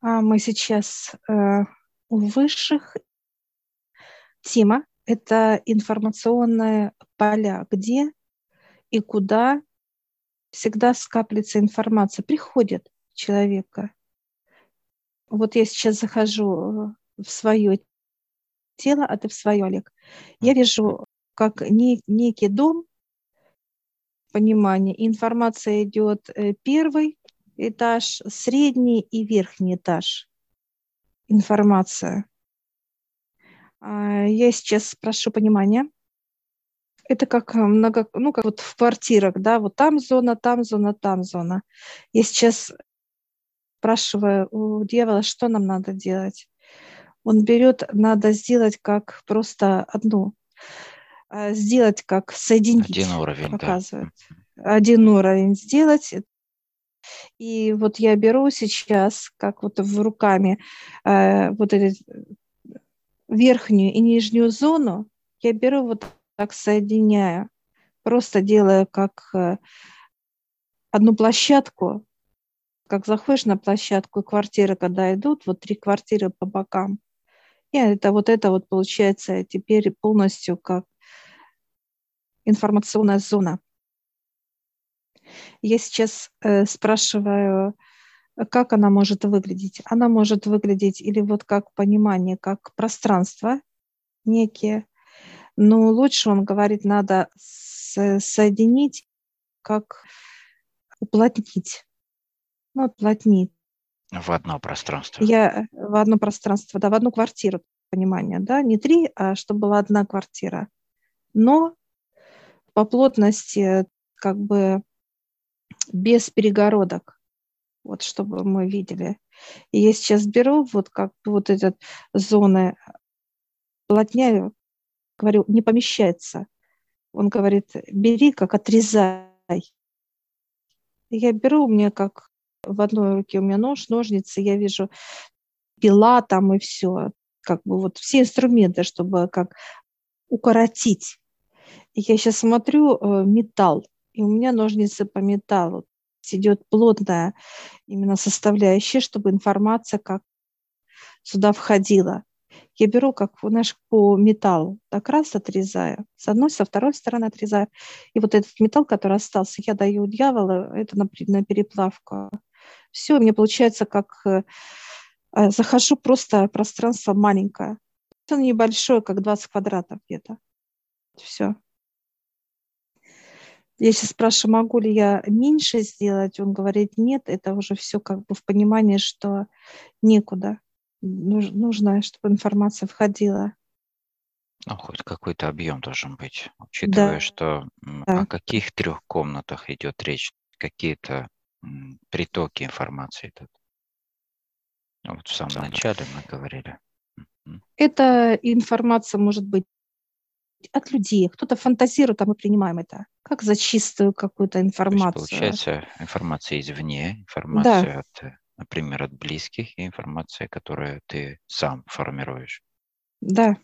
А мы сейчас э, у высших. Тема – это информационные поля, где и куда всегда скапливается информация, приходит человека. Вот я сейчас захожу в свое тело, а ты в свое, Олег. Я вижу как не, некий дом, понимание, информация идет э, первый этаж, средний и верхний этаж. Информация. А, я сейчас прошу понимания. Это как много, ну, как вот в квартирах, да, вот там зона, там зона, там зона. Я сейчас спрашиваю у дьявола, что нам надо делать. Он берет, надо сделать как просто одну, а, сделать как соединить. Один уровень, показывает. да. Один уровень сделать. И вот я беру сейчас, как вот в руками, э, вот эту верхнюю и нижнюю зону, я беру вот так соединяю, просто делаю как э, одну площадку, как заходишь на площадку, квартиры, когда идут, вот три квартиры по бокам. И это вот это вот получается теперь полностью как информационная зона. Я сейчас э, спрашиваю, как она может выглядеть. Она может выглядеть или вот как понимание, как пространство некие, но лучше, он говорит, надо соединить, как уплотнить ну, уплотнить. В одно пространство. Я в одно пространство, да, в одну квартиру, понимание, да, не три, а чтобы была одна квартира. Но по плотности как бы без перегородок, вот чтобы мы видели. И я сейчас беру вот как вот эти зоны, плотняю, говорю, не помещается. Он говорит, бери, как отрезай. Я беру, мне как в одной руке у меня нож, ножницы, я вижу пила там и все, как бы вот все инструменты, чтобы как укоротить. И я сейчас смотрю э, металл, и у меня ножницы по металлу. Идет плотная именно составляющая, чтобы информация как сюда входила. Я беру, как, знаешь, по металлу, так раз отрезаю, с одной, со второй стороны отрезаю. И вот этот металл, который остался, я даю дьяволу, это на, на переплавку. Все, мне получается, как э, э, захожу просто пространство маленькое. Это небольшое, как 20 квадратов где-то. Все. Я сейчас спрашиваю, могу ли я меньше сделать? Он говорит, нет, это уже все как бы в понимании, что некуда. Нужно, чтобы информация входила. Ну, хоть какой-то объем должен быть, учитывая, да. что да. о каких трех комнатах идет речь, какие-то притоки информации тут. Ну, вот в самом начале мы говорили. Эта информация может быть от людей. Кто-то фантазирует, а мы принимаем это как за чистую какую-то информацию. То есть, получается, информация извне, информация да. от, например, от близких, и информация, которую ты сам формируешь. Да.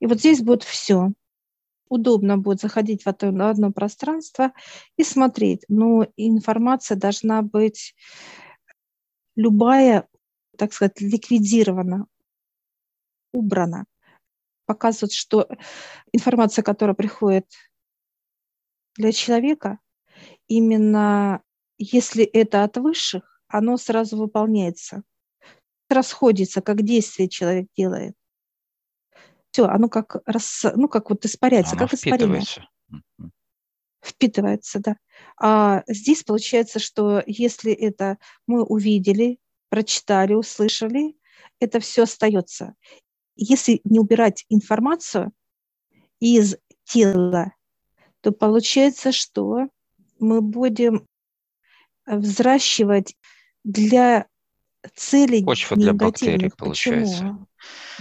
И вот здесь будет все удобно будет заходить в это, одно пространство и смотреть. Но информация должна быть любая, так сказать, ликвидирована, убрана. Показывает, что информация, которая приходит для человека, именно если это от высших, оно сразу выполняется, расходится, как действие человек делает все, оно как, рас, ну, как вот испаряется, оно как испарение. Впитывается, да. А здесь получается, что если это мы увидели, прочитали, услышали, это все остается. Если не убирать информацию из тела, то получается, что мы будем взращивать для целей Почва для бактерий, получается. Почему?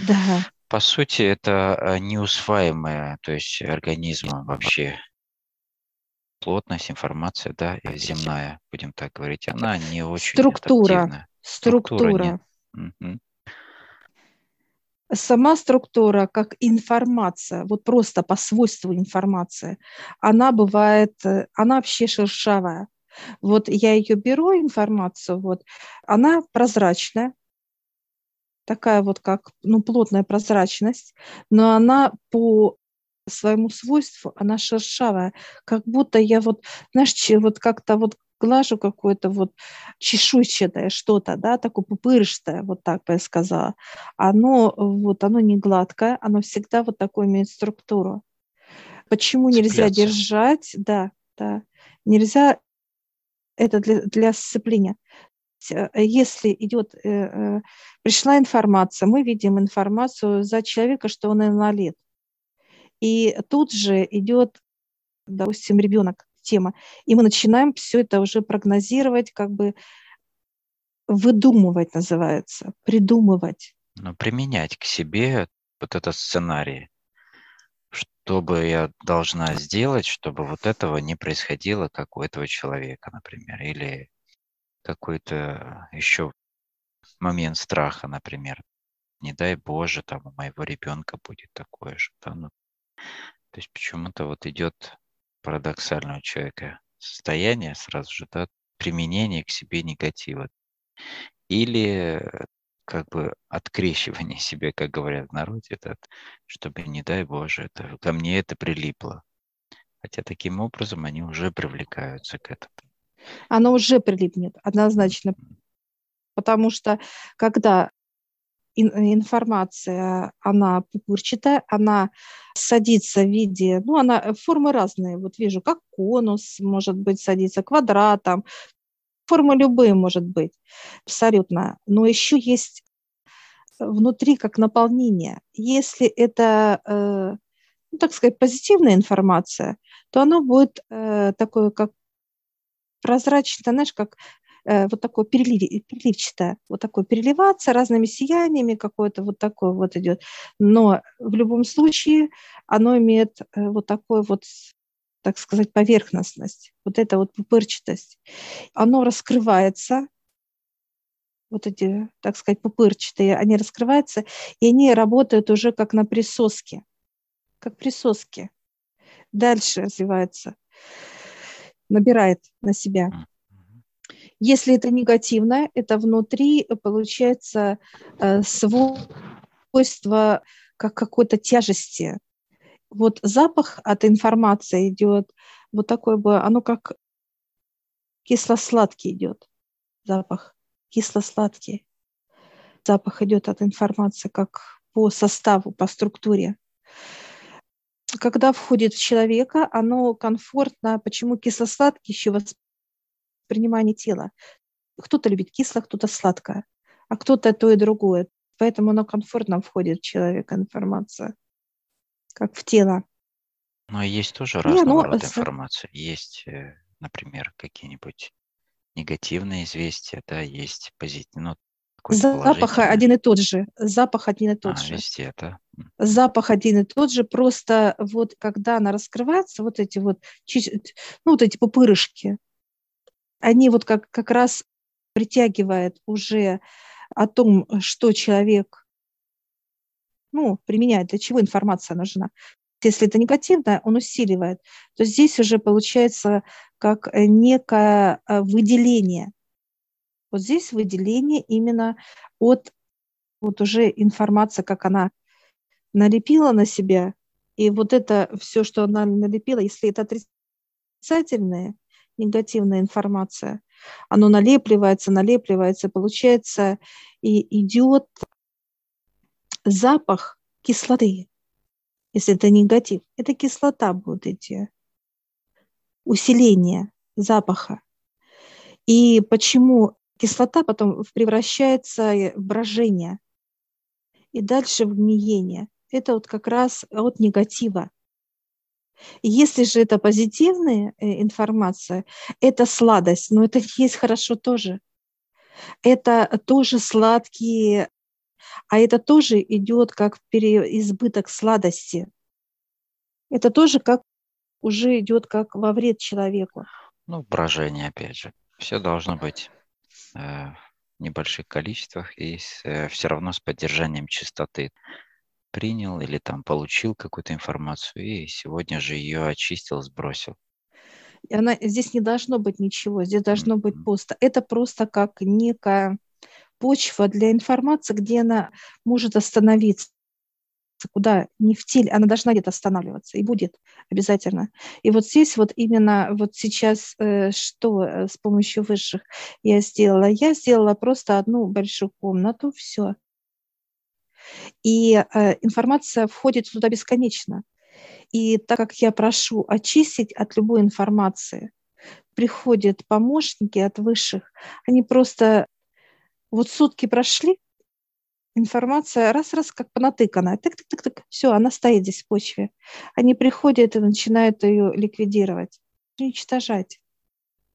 Да. По сути, это э, неусваиваемая, то есть организмом вообще плотность, информация, да, земная, будем так говорить, она не очень Структура. Структура. структура. Угу. Сама структура, как информация, вот просто по свойству информации, она бывает, э, она вообще шершавая. Вот я ее беру, информацию, вот, она прозрачная, такая вот как, ну, плотная прозрачность, но она по своему свойству, она шершавая, как будто я вот, знаешь, вот как-то вот глажу какое-то вот чешуйчатое что-то, да, такое пупырчатое, вот так бы я сказала. Оно, вот, оно не гладкое, оно всегда вот такое имеет структуру. Почему Цепляться. нельзя держать, да, да, нельзя это для, для сцепления. Если идет, э, э, пришла информация, мы видим информацию за человека, что он инвалид. И тут же идет, допустим, ребенок, тема. И мы начинаем все это уже прогнозировать, как бы выдумывать называется, придумывать. Но применять к себе вот этот сценарий. Что бы я должна сделать, чтобы вот этого не происходило, как у этого человека, например, или какой-то еще момент страха, например. Не дай Боже, там у моего ребенка будет такое же. Да? Ну, то есть почему-то вот идет парадоксального человека состояние сразу же, да, применение к себе негатива. Или как бы открещивание себе, как говорят в народе, это, чтобы, не дай Боже, это, ко мне это прилипло. Хотя таким образом они уже привлекаются к этому. Оно уже прилипнет, однозначно. Потому что когда информация, она пупырчатая, она садится в виде, ну, она, э, формы разные, вот вижу, как конус, может быть, садится квадратом, формы любые, может быть, абсолютно. Но еще есть внутри как наполнение. Если это, э, ну, так сказать, позитивная информация, то оно будет э, такое, как прозрачно, знаешь, как вот такое перелив, переливчатое, вот такое переливаться разными сияниями, какое-то вот такое вот идет. Но в любом случае оно имеет э, вот такой вот так сказать, поверхностность, вот эта вот пупырчатость. Оно раскрывается, вот эти, так сказать, пупырчатые, они раскрываются, и они работают уже как на присоске, как присоски. Дальше развивается, набирает на себя. Если это негативное, это внутри получается э, свойство как какой-то тяжести. Вот запах от информации идет, вот такой бы, оно как кисло-сладкий идет, запах, кисло-сладкий. Запах идет от информации как по составу, по структуре. Когда входит в человека, оно комфортно. Почему кисло-сладкий еще воспринимание тела. Кто-то любит кисло, кто-то сладкое, а кто-то то и другое. Поэтому оно комфортно входит в человека информация, как в тело. Но есть тоже разного ну, рода информация. Есть, э, например, какие-нибудь негативные известия, да, есть позитивные. Ну, Запах один и тот же. Запах один и тот а, же. Везде, да. Запах один и тот же, просто вот когда она раскрывается, вот эти вот, ну, вот эти пупырышки, они вот как, как раз притягивают уже о том, что человек ну, применяет, для чего информация нужна. Если это негативное, он усиливает, то здесь уже получается как некое э, выделение. Вот здесь выделение именно от вот уже информации, как она налепила на себя, и вот это все, что она налепила, если это отрицательное, негативная информация. Оно налепливается, налепливается, получается, и идет запах кислоты. Если это негатив, это кислота будет идти. Усиление запаха. И почему кислота потом превращается в брожение и дальше в гниение. Это вот как раз от негатива. Если же это позитивная э, информация, это сладость, но это есть хорошо тоже. Это тоже сладкие, а это тоже идет как переизбыток сладости. Это тоже как уже идет как во вред человеку. Ну, брожение, опять же. Все должно быть э, в небольших количествах и э, все равно с поддержанием чистоты принял или там получил какую-то информацию и сегодня же ее очистил, сбросил. она, здесь не должно быть ничего, здесь должно быть пусто. Это просто как некая почва для информации, где она может остановиться куда не в теле, она должна где-то останавливаться и будет обязательно. И вот здесь вот именно вот сейчас э, что э, с помощью высших я сделала? Я сделала просто одну большую комнату, все. И э, информация входит туда бесконечно. И так как я прошу очистить от любой информации, приходят помощники от высших, они просто вот сутки прошли, информация раз-раз как понатыканная, тык-тык-тык-тык, все, она стоит здесь в почве. Они приходят и начинают ее ликвидировать, уничтожать.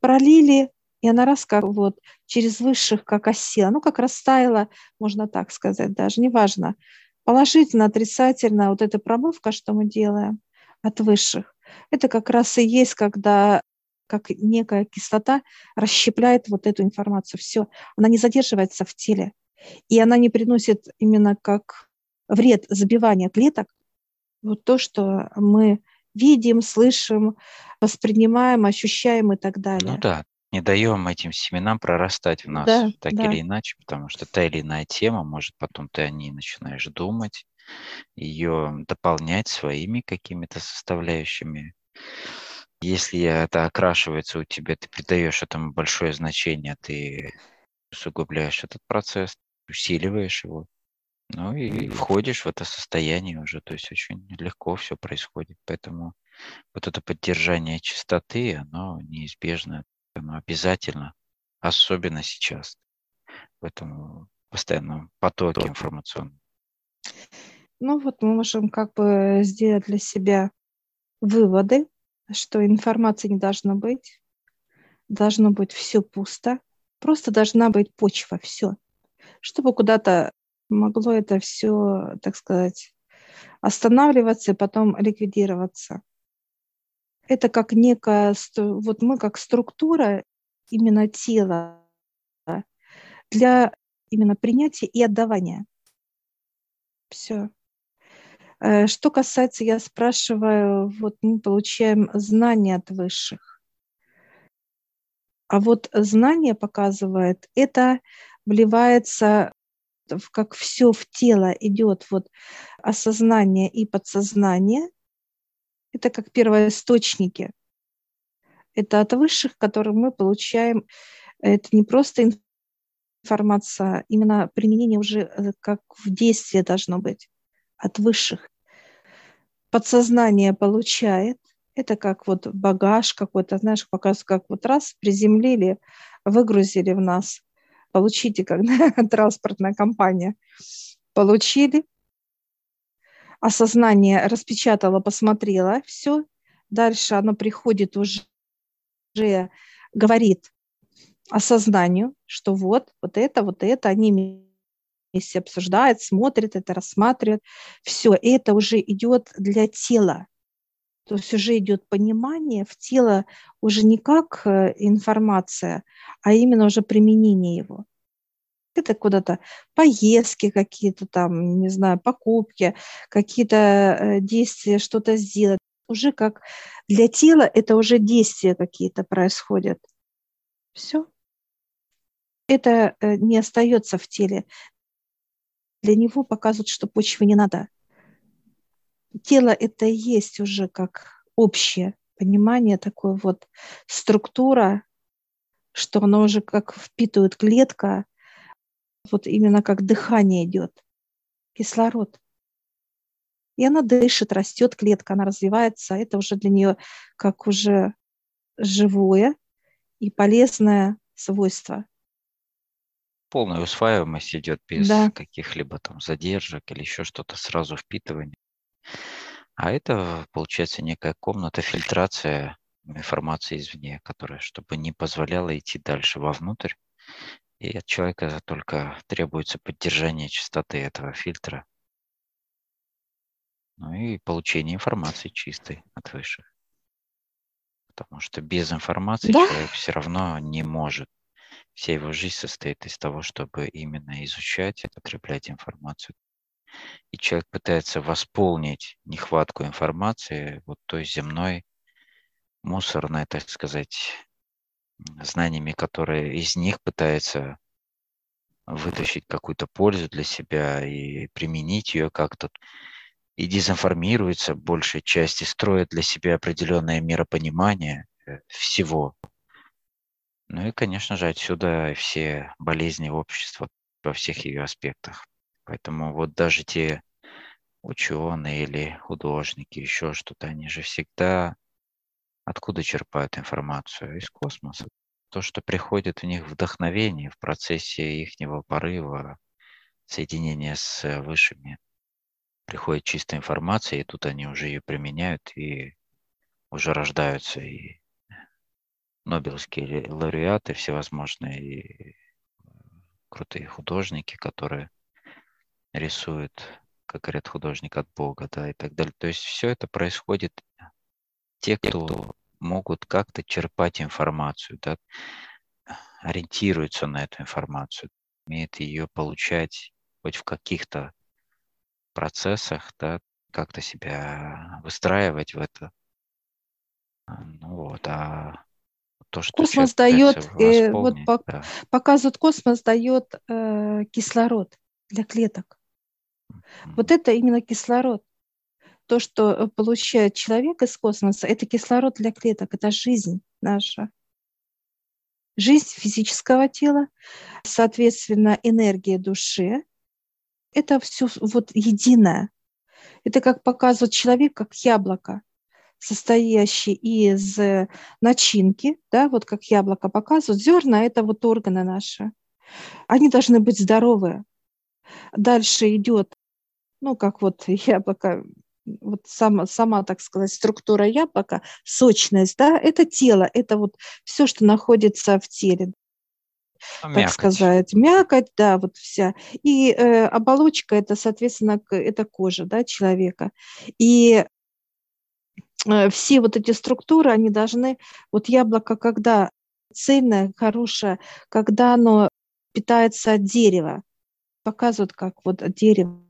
Пролили, и она раз как вот через высших как осела, ну как растаяла, можно так сказать даже, неважно. Положительно, отрицательно, вот эта промывка, что мы делаем от высших, это как раз и есть, когда как некая кислота расщепляет вот эту информацию. Все, она не задерживается в теле. И она не приносит именно как вред забивания клеток, вот то, что мы видим, слышим, воспринимаем, ощущаем и так далее. Ну да, не даем этим семенам прорастать в нас да, так да. или иначе, потому что та или иная тема, может, потом ты о ней начинаешь думать, ее дополнять своими какими-то составляющими. Если это окрашивается у тебя, ты придаешь этому большое значение, ты усугубляешь этот процесс, усиливаешь его, ну и входишь в это состояние уже, то есть очень легко все происходит. Поэтому вот это поддержание чистоты, оно неизбежно оно обязательно, особенно сейчас, в этом постоянном потоке информационном. Ну вот мы можем как бы сделать для себя выводы, что информации не должно быть, должно быть все пусто, просто должна быть почва, все, чтобы куда-то могло это все, так сказать, останавливаться и потом ликвидироваться это как некая, вот мы как структура именно тела для именно принятия и отдавания. Все. Э, что касается, я спрашиваю, вот мы получаем знания от высших. А вот знание показывает, это вливается в, как все в тело идет вот осознание и подсознание – это как первоисточники. Это от высших, которые мы получаем. Это не просто информация, а именно применение уже э, как в действии должно быть от высших. Подсознание получает. Это как вот багаж какой-то, знаешь, показывают, как вот раз приземлили, выгрузили в нас. Получите, когда транспортная компания. Получили, осознание распечатала, посмотрела, все. Дальше оно приходит уже, уже говорит осознанию, что вот, вот это, вот это, они вместе обсуждают, смотрят это, рассматривают. Все, это уже идет для тела. То есть уже идет понимание в тело уже не как э, информация, а именно уже применение его это куда-то поездки какие-то там, не знаю, покупки, какие-то э, действия, что-то сделать. Уже как для тела это уже действия какие-то происходят. Все. Это э, не остается в теле. Для него показывают, что почвы не надо. Тело это и есть уже как общее понимание, такое вот структура, что оно уже как впитывает клетка, вот именно как дыхание идет, кислород. И она дышит, растет клетка, она развивается. Это уже для нее как уже живое и полезное свойство. Полная усваиваемость идет без да. каких-либо там задержек или еще что-то, сразу впитывание. А это, получается, некая комната фильтрация информации извне, которая, чтобы не позволяла идти дальше вовнутрь и от человека только требуется поддержание частоты этого фильтра. Ну и получение информации чистой от высших. Потому что без информации да? человек все равно не может. Вся его жизнь состоит из того, чтобы именно изучать и потреблять информацию. И человек пытается восполнить нехватку информации вот той земной мусорной, так сказать, знаниями, которые из них пытается вытащить какую-то пользу для себя и применить ее как-то, и дезинформируется большей части, строит для себя определенное миропонимание э, всего. Ну и, конечно же, отсюда все болезни в обществе во всех ее аспектах. Поэтому вот даже те ученые или художники, еще что-то, они же всегда откуда черпают информацию? Из космоса. То, что приходит в них вдохновение в процессе их порыва, соединения с высшими, приходит чистая информация, и тут они уже ее применяют, и уже рождаются и Нобелевские лауреаты всевозможные, и крутые художники, которые рисуют, как говорят, художник от Бога, да, и так далее. То есть все это происходит те, кто могут как-то черпать информацию, да, ориентируются на эту информацию, умеют ее получать хоть в каких-то процессах, да, как-то себя выстраивать в это. Ну вот, а то, что космос дает, э, вот да. показывает космос дает э, кислород для клеток. Mm-hmm. Вот это именно кислород. То, что э, получает человек из космоса, это кислород для клеток, это жизнь наша. Жизнь физического тела, соответственно, энергия души. Это все вот единое. Это как показывает человек, как яблоко состоящий из э, начинки, да, вот как яблоко показывают, зерна – это вот органы наши. Они должны быть здоровые. Дальше идет, ну, как вот яблоко, вот сама, сама, так сказать, структура яблока, сочность, да, это тело, это вот все, что находится в теле, так мякоть. сказать, мякоть, да, вот вся. И э, оболочка это, соответственно, это кожа, да, человека. И Э, все вот эти структуры, они должны, вот яблоко, когда цельное, хорошее, когда оно питается от дерева, показывают, как вот дерево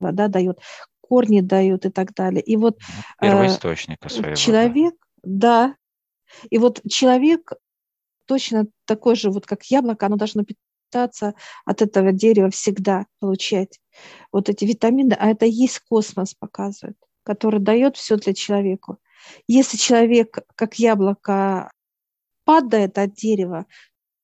да, дает, корни дают и так далее. И вот Первоисточника э, своего. Человек, да. И вот человек точно такой же, вот как яблоко, оно должно питаться от этого дерева всегда, получать вот эти витамины, а это есть космос показывает который дает все для человека. Если человек, как яблоко, падает от дерева,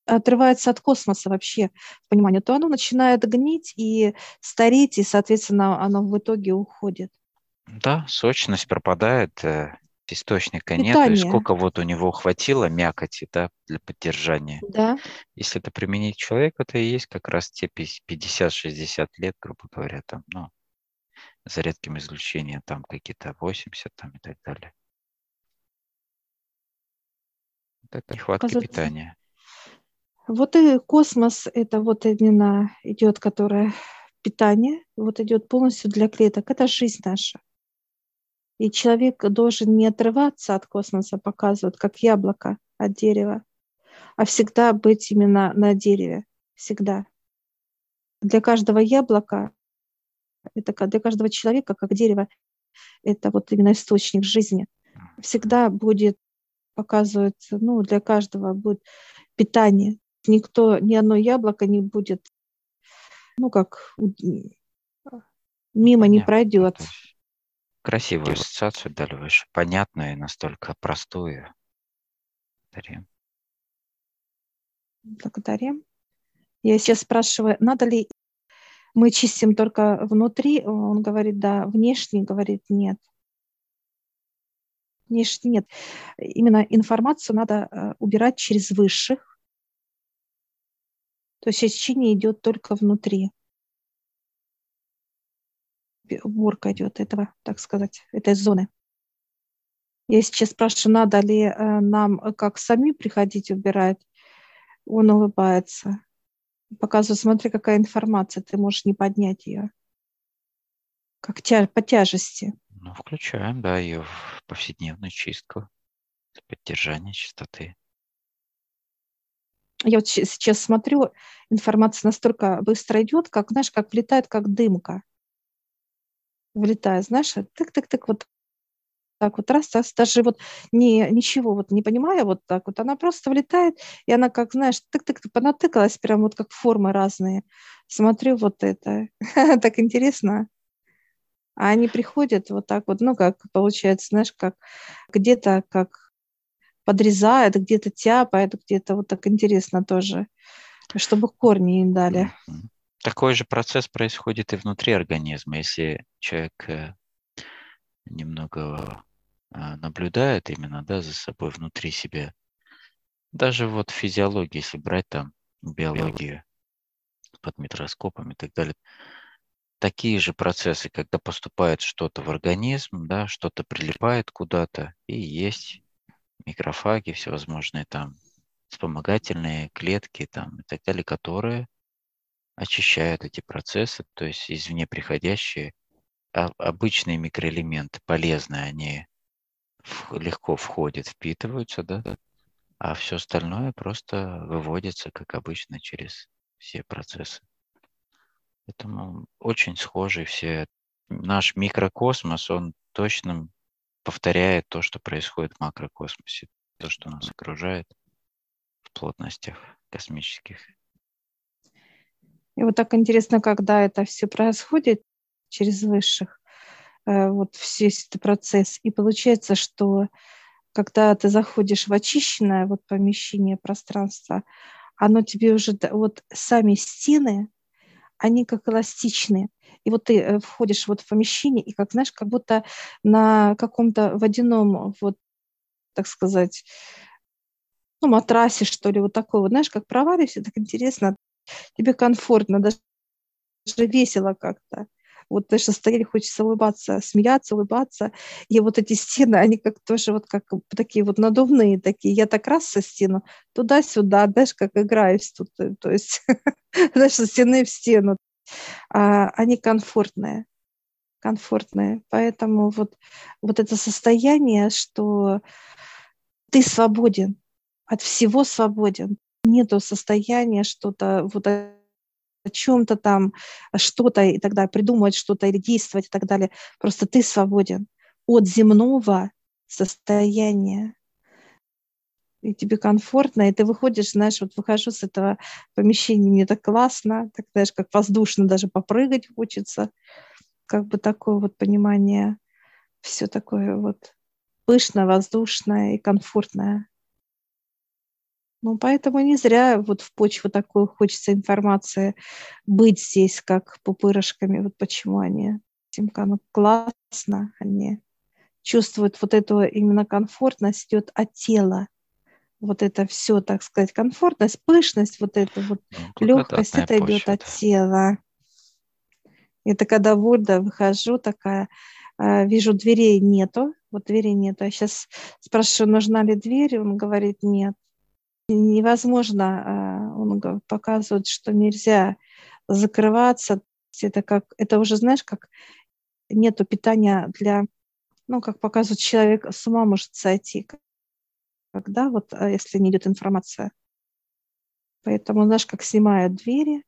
отрывается от космоса вообще, понимание, то оно начинает гнить и стареть, и, соответственно, оно в итоге уходит. Да, сочность пропадает, э, источника нет, и сколько вот у него хватило мякоти да, для поддержания. Да. Если это применить человеку, это и есть как раз те 50-60 лет, грубо говоря, там, ну, за редким исключением там какие-то 80 там и так далее. Это нехватка Кажется, питания. Вот и космос, это вот именно идет, которое питание, вот идет полностью для клеток. Это жизнь наша. И человек должен не отрываться от космоса, показывают, как яблоко от дерева, а всегда быть именно на дереве. Всегда. Для каждого яблока это для каждого человека, как дерево, это вот именно источник жизни. Всегда будет показывать, ну, для каждого будет питание. Никто, ни одно яблоко не будет, ну, как мимо не пройдет. Красивую ассоциацию дали выше, понятную и настолько простую. Благодарим. Благодарим. Я сейчас спрашиваю, надо ли мы чистим только внутри, он говорит, да, внешне, говорит, нет. Внешне нет. Именно информацию надо э, убирать через высших. То есть очищение идет только внутри. Уборка идет этого, так сказать, этой зоны. Я сейчас спрашиваю, надо ли э, нам э, как сами приходить убирать, он улыбается показываю, смотри, какая информация, ты можешь не поднять ее. Как тя по тяжести. Ну, включаем, да, ее в повседневную чистку для поддержания чистоты. Я вот сейчас смотрю, информация настолько быстро идет, как, знаешь, как влетает, как дымка. Влетает, знаешь, тык-тык-тык, вот так вот раз, раз, даже вот не, ничего вот не понимая вот так вот, она просто влетает, и она как, знаешь, тык-тык понатыкалась, прям вот как формы разные. Смотрю вот это, так интересно. А они приходят вот так вот, ну, как получается, знаешь, как где-то как подрезает, где-то тяпает, где-то вот так интересно тоже, чтобы корни им дали. Такой же процесс происходит и внутри организма. Если человек э, немного а, наблюдает именно да, за собой внутри себя, даже вот физиология, если брать там биологию под микроскопом и так далее, такие же процессы, когда поступает что-то в организм, да, что-то прилипает куда-то, и есть микрофаги всевозможные там, вспомогательные клетки там и так далее, которые очищают эти процессы, то есть извне приходящие а, обычные микроэлементы, полезные, они легко входят, впитываются, да, а все остальное просто выводится, как обычно, через все процессы. Поэтому очень схожи все. Наш микрокосмос, он точно повторяет то, что происходит в макрокосмосе, то, что нас окружает в плотностях космических. И вот так интересно, когда это все происходит через высших, э, вот весь этот процесс. И получается, что когда ты заходишь в очищенное вот помещение, пространство, оно тебе уже, вот сами стены, они как эластичные. И вот ты э, входишь вот в помещение, и как, знаешь, как будто на каком-то водяном, вот, так сказать, ну, матрасе, что ли, вот такой вот, знаешь, как провалишься, так интересно, тебе комфортно, даже весело как-то. Вот даже состояние хочется улыбаться, смеяться, улыбаться. И вот эти стены, они как тоже вот как такие вот надувные такие. Я так раз со стену, туда-сюда, знаешь, как играюсь тут. Э, то есть, знаешь, со стены в стену. А, они комфортные комфортные. Поэтому вот, вот это состояние, что ты свободен, от всего свободен. Нету состояния что-то вот о чем-то там, что-то и далее, придумывать что-то или действовать и так далее. Просто ты свободен от земного состояния. И тебе комфортно, и ты выходишь, знаешь, вот выхожу с этого помещения, мне так классно, так, знаешь, как воздушно даже попрыгать хочется. Как бы такое вот понимание, все такое вот пышное, воздушное и комфортное. Ну, поэтому не зря вот в почву такой хочется информации быть здесь, как пупырышками. Вот почему они этим ну, классно, они чувствуют вот эту именно комфортность идет от тела. Вот это все, так сказать, комфортность, пышность, вот это вот ну, легкость, это идет от тела. Это когда вода выхожу такая, а, вижу дверей нету, вот дверей нету. Я сейчас спрашиваю, нужна ли дверь, он говорит нет невозможно, а, он показывает, что нельзя закрываться. Это как, это уже, знаешь, как нету питания для, ну, как показывает человек, с ума может сойти, когда вот, а, если не идет информация. Поэтому, знаешь, как снимают двери,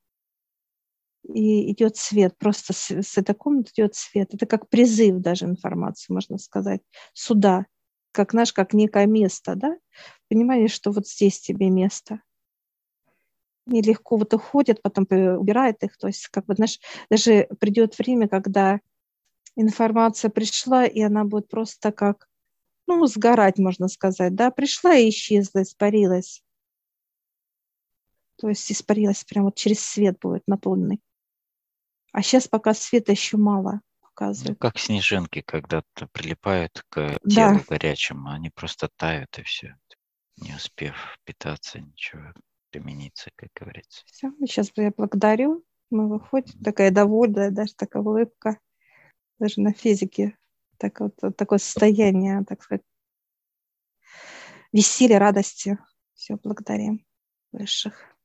и идет свет, просто с, с этой комнаты идет свет. Это как призыв даже информации, можно сказать, сюда как наш, как некое место, да, понимание, что вот здесь тебе место. И легко вот уходят, потом убирает их, то есть как бы, знаешь, даже придет время, когда информация пришла, и она будет просто как, ну, сгорать, можно сказать, да, пришла и исчезла, испарилась. То есть испарилась прямо вот через свет будет наполненный. А сейчас пока света еще мало показывает. Ну, как снежинки когда-то прилипают к телу да. горячему, они просто тают и все, не успев питаться, ничего примениться, как говорится. Все, сейчас я благодарю. Мы выходим, такая довольная, даже такая улыбка, даже на физике. Так вот, такое состояние, так сказать, веселья, радости. Все, благодарим высших.